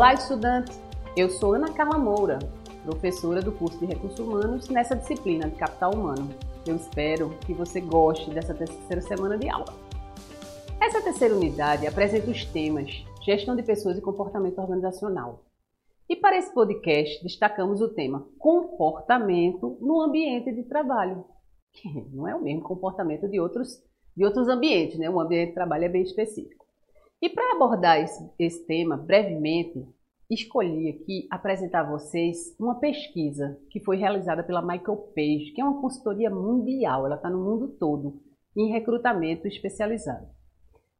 Olá, estudantes! Eu sou Ana Carla Moura, professora do curso de Recursos Humanos nessa disciplina de Capital Humano. Eu espero que você goste dessa terceira semana de aula. Essa terceira unidade apresenta os temas Gestão de Pessoas e Comportamento Organizacional. E para esse podcast, destacamos o tema Comportamento no Ambiente de Trabalho, que não é o mesmo comportamento de outros, de outros ambientes, né? Um ambiente de trabalho é bem específico. E para abordar esse, esse tema brevemente, escolhi aqui apresentar a vocês uma pesquisa que foi realizada pela Michael Page, que é uma consultoria mundial, ela está no mundo todo, em recrutamento especializado.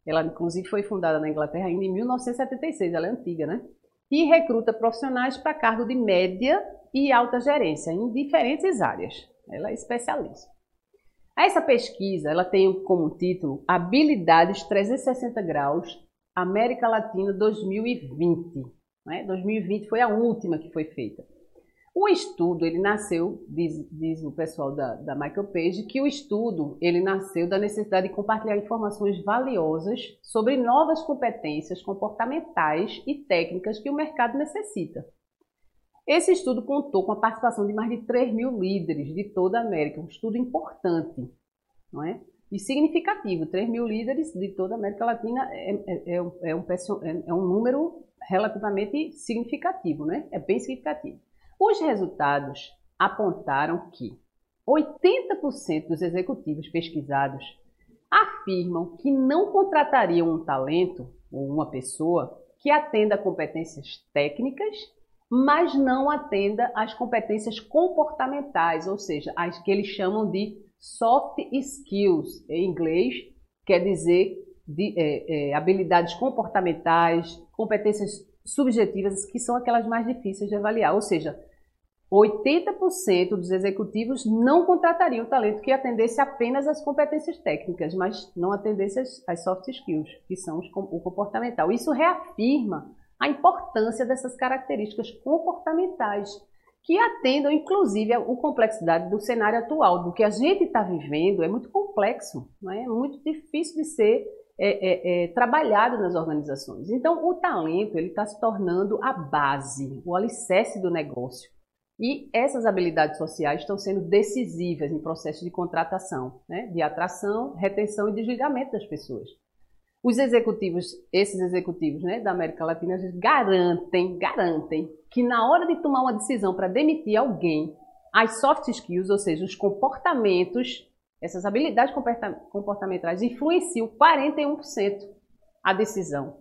Ela, inclusive, foi fundada na Inglaterra ainda em 1976, ela é antiga, né? E recruta profissionais para cargo de média e alta gerência em diferentes áreas. Ela é especialista. Essa pesquisa ela tem como título Habilidades 360 graus América Latina 2020. Né? 2020 foi a última que foi feita. O estudo, ele nasceu, diz, diz o pessoal da, da, Michael Page, que o estudo, ele nasceu da necessidade de compartilhar informações valiosas sobre novas competências comportamentais e técnicas que o mercado necessita. Esse estudo contou com a participação de mais de 3 mil líderes de toda a América, um estudo importante, não é? E significativo. 3 mil líderes de toda a América Latina é, é, é, um, é, é um número relativamente significativo, né? É bem significativo. Os resultados apontaram que 80% dos executivos pesquisados afirmam que não contratariam um talento ou uma pessoa que atenda competências técnicas, mas não atenda às competências comportamentais, ou seja, as que eles chamam de Soft skills, em inglês, quer dizer de, é, é, habilidades comportamentais, competências subjetivas, que são aquelas mais difíceis de avaliar. Ou seja, 80% dos executivos não contratariam talento que atendesse apenas às competências técnicas, mas não atendesse às soft skills, que são os, o comportamental. Isso reafirma a importância dessas características comportamentais que atendam, inclusive, a complexidade do cenário atual, do que a gente está vivendo, é muito complexo, não é? muito difícil de ser é, é, é, trabalhado nas organizações. Então, o talento ele está se tornando a base, o alicerce do negócio. E essas habilidades sociais estão sendo decisivas em processo de contratação, né? de atração, retenção e desligamento das pessoas. Os executivos, esses executivos né, da América Latina, garantem, garantem que na hora de tomar uma decisão para demitir alguém, as soft skills, ou seja, os comportamentos, essas habilidades comportamentais influenciam 41% a decisão.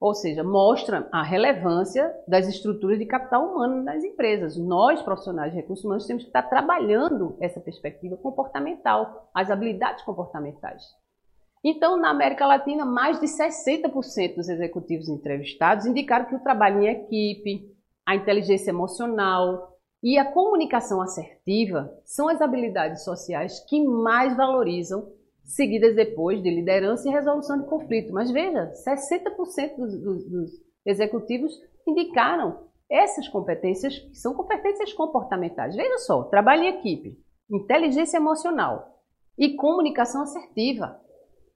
Ou seja, mostra a relevância das estruturas de capital humano nas empresas. Nós, profissionais de recursos humanos, temos que estar trabalhando essa perspectiva comportamental, as habilidades comportamentais. Então, na América Latina, mais de 60% dos executivos entrevistados indicaram que o trabalho em equipe, a inteligência emocional e a comunicação assertiva são as habilidades sociais que mais valorizam, seguidas depois de liderança e resolução de conflito. Mas veja, 60% dos, dos, dos executivos indicaram essas competências, que são competências comportamentais. Veja só, trabalho em equipe, inteligência emocional e comunicação assertiva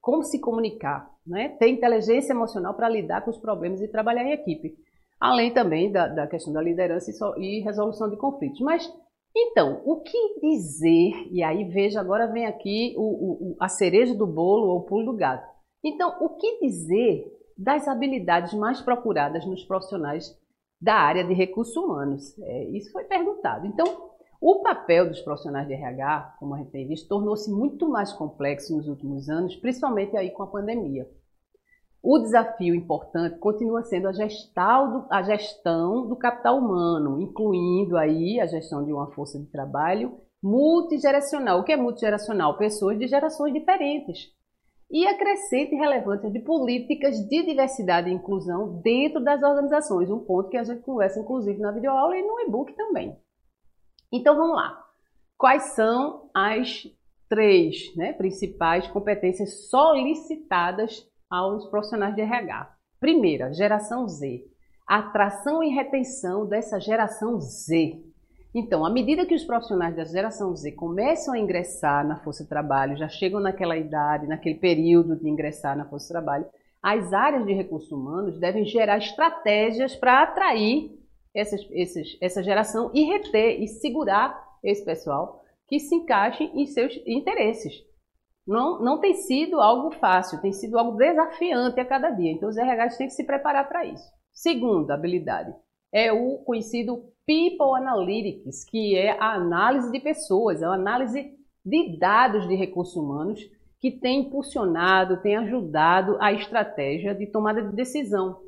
como se comunicar, né? ter inteligência emocional para lidar com os problemas e trabalhar em equipe. Além também da, da questão da liderança e, so, e, resolução de conflitos. Mas, então, o que dizer? E aí, veja, agora vem aqui o, o, a cereja do bolo ou o pulo do gato. Então, o que dizer das habilidades mais procuradas nos profissionais da área de recursos humanos? É, isso foi perguntado. Então, o papel dos profissionais de RH, como a gente tem visto, tornou-se muito mais complexo nos últimos anos, principalmente aí com a pandemia. O desafio importante continua sendo a gestão, do, a gestão do capital humano, incluindo aí a gestão de uma força de trabalho multigeracional. O que é multigeracional? Pessoas de gerações diferentes. E a crescente relevância de políticas de diversidade e inclusão dentro das organizações, um ponto que a gente conversa inclusive na videoaula e no e-book também. Então vamos lá. Quais são as três né, principais competências solicitadas aos profissionais de RH? Primeira, geração Z. Atração e retenção dessa geração Z. Então, à medida que os profissionais da geração Z começam a ingressar na força de trabalho, já chegam naquela idade, naquele período de ingressar na força de trabalho, as áreas de recursos humanos devem gerar estratégias para atrair essas, essa geração e reter e segurar esse pessoal que se encaixe em seus interesses. Não, não tem sido algo fácil, tem sido algo desafiante a cada dia. Então, os RHs têm que se preparar para isso. Segunda habilidade é o conhecido People Analytics, que é a análise de pessoas, é a análise de dados de recursos humanos que tem impulsionado, tem ajudado a estratégia de tomada de decisão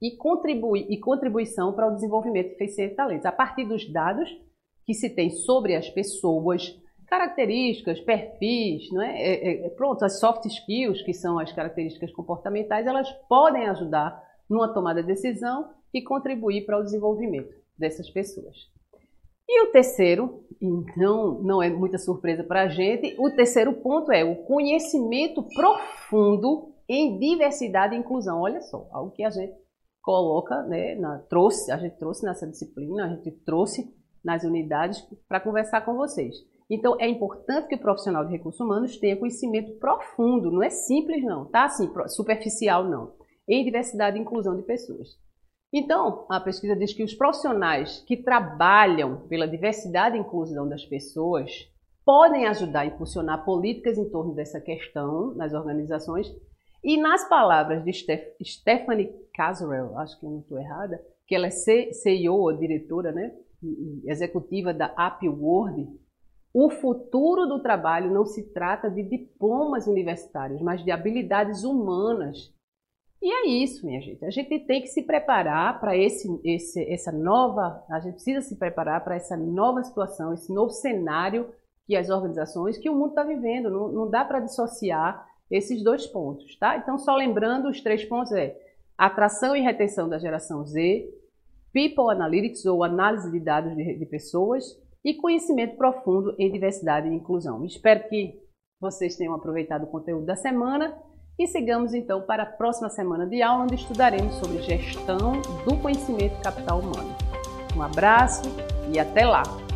e, contribui, e contribuição para o desenvolvimento de eficiência de talentos. A partir dos dados que se tem sobre as pessoas, características, perfis, não é? É, é, pronto, as soft skills, que são as características comportamentais, elas podem ajudar numa tomada de decisão e contribuir para o desenvolvimento dessas pessoas. E o terceiro, então não é muita surpresa para a gente, o terceiro ponto é o conhecimento profundo em diversidade e inclusão. Olha só, algo que a gente coloca, né, na, trouxe, a gente trouxe nessa disciplina, a gente trouxe nas unidades para conversar com vocês. Então, é importante que o profissional de recursos humanos tenha conhecimento profundo, não é simples não, tá? Assim, superficial não, em diversidade e inclusão de pessoas. Então, a pesquisa diz que os profissionais que trabalham pela diversidade e inclusão das pessoas podem ajudar a impulsionar políticas em torno dessa questão nas organizações. E nas palavras de Stephanie Caswell, acho que não estou errada, que ela é CEO, diretora, né, executiva da Upward, o futuro do trabalho não se trata de diplomas universitários, mas de habilidades humanas e é isso, minha gente. A gente tem que se preparar para esse, esse, essa nova. A gente precisa se preparar para essa nova situação, esse novo cenário que as organizações, que o mundo está vivendo. Não, não dá para dissociar esses dois pontos, tá? Então, só lembrando, os três pontos é atração e retenção da geração Z, People Analytics ou análise de dados de, de pessoas e conhecimento profundo em diversidade e inclusão. Espero que vocês tenham aproveitado o conteúdo da semana e sigamos então para a próxima semana de aula, onde estudaremos sobre gestão do conhecimento capital humano. Um abraço e até lá!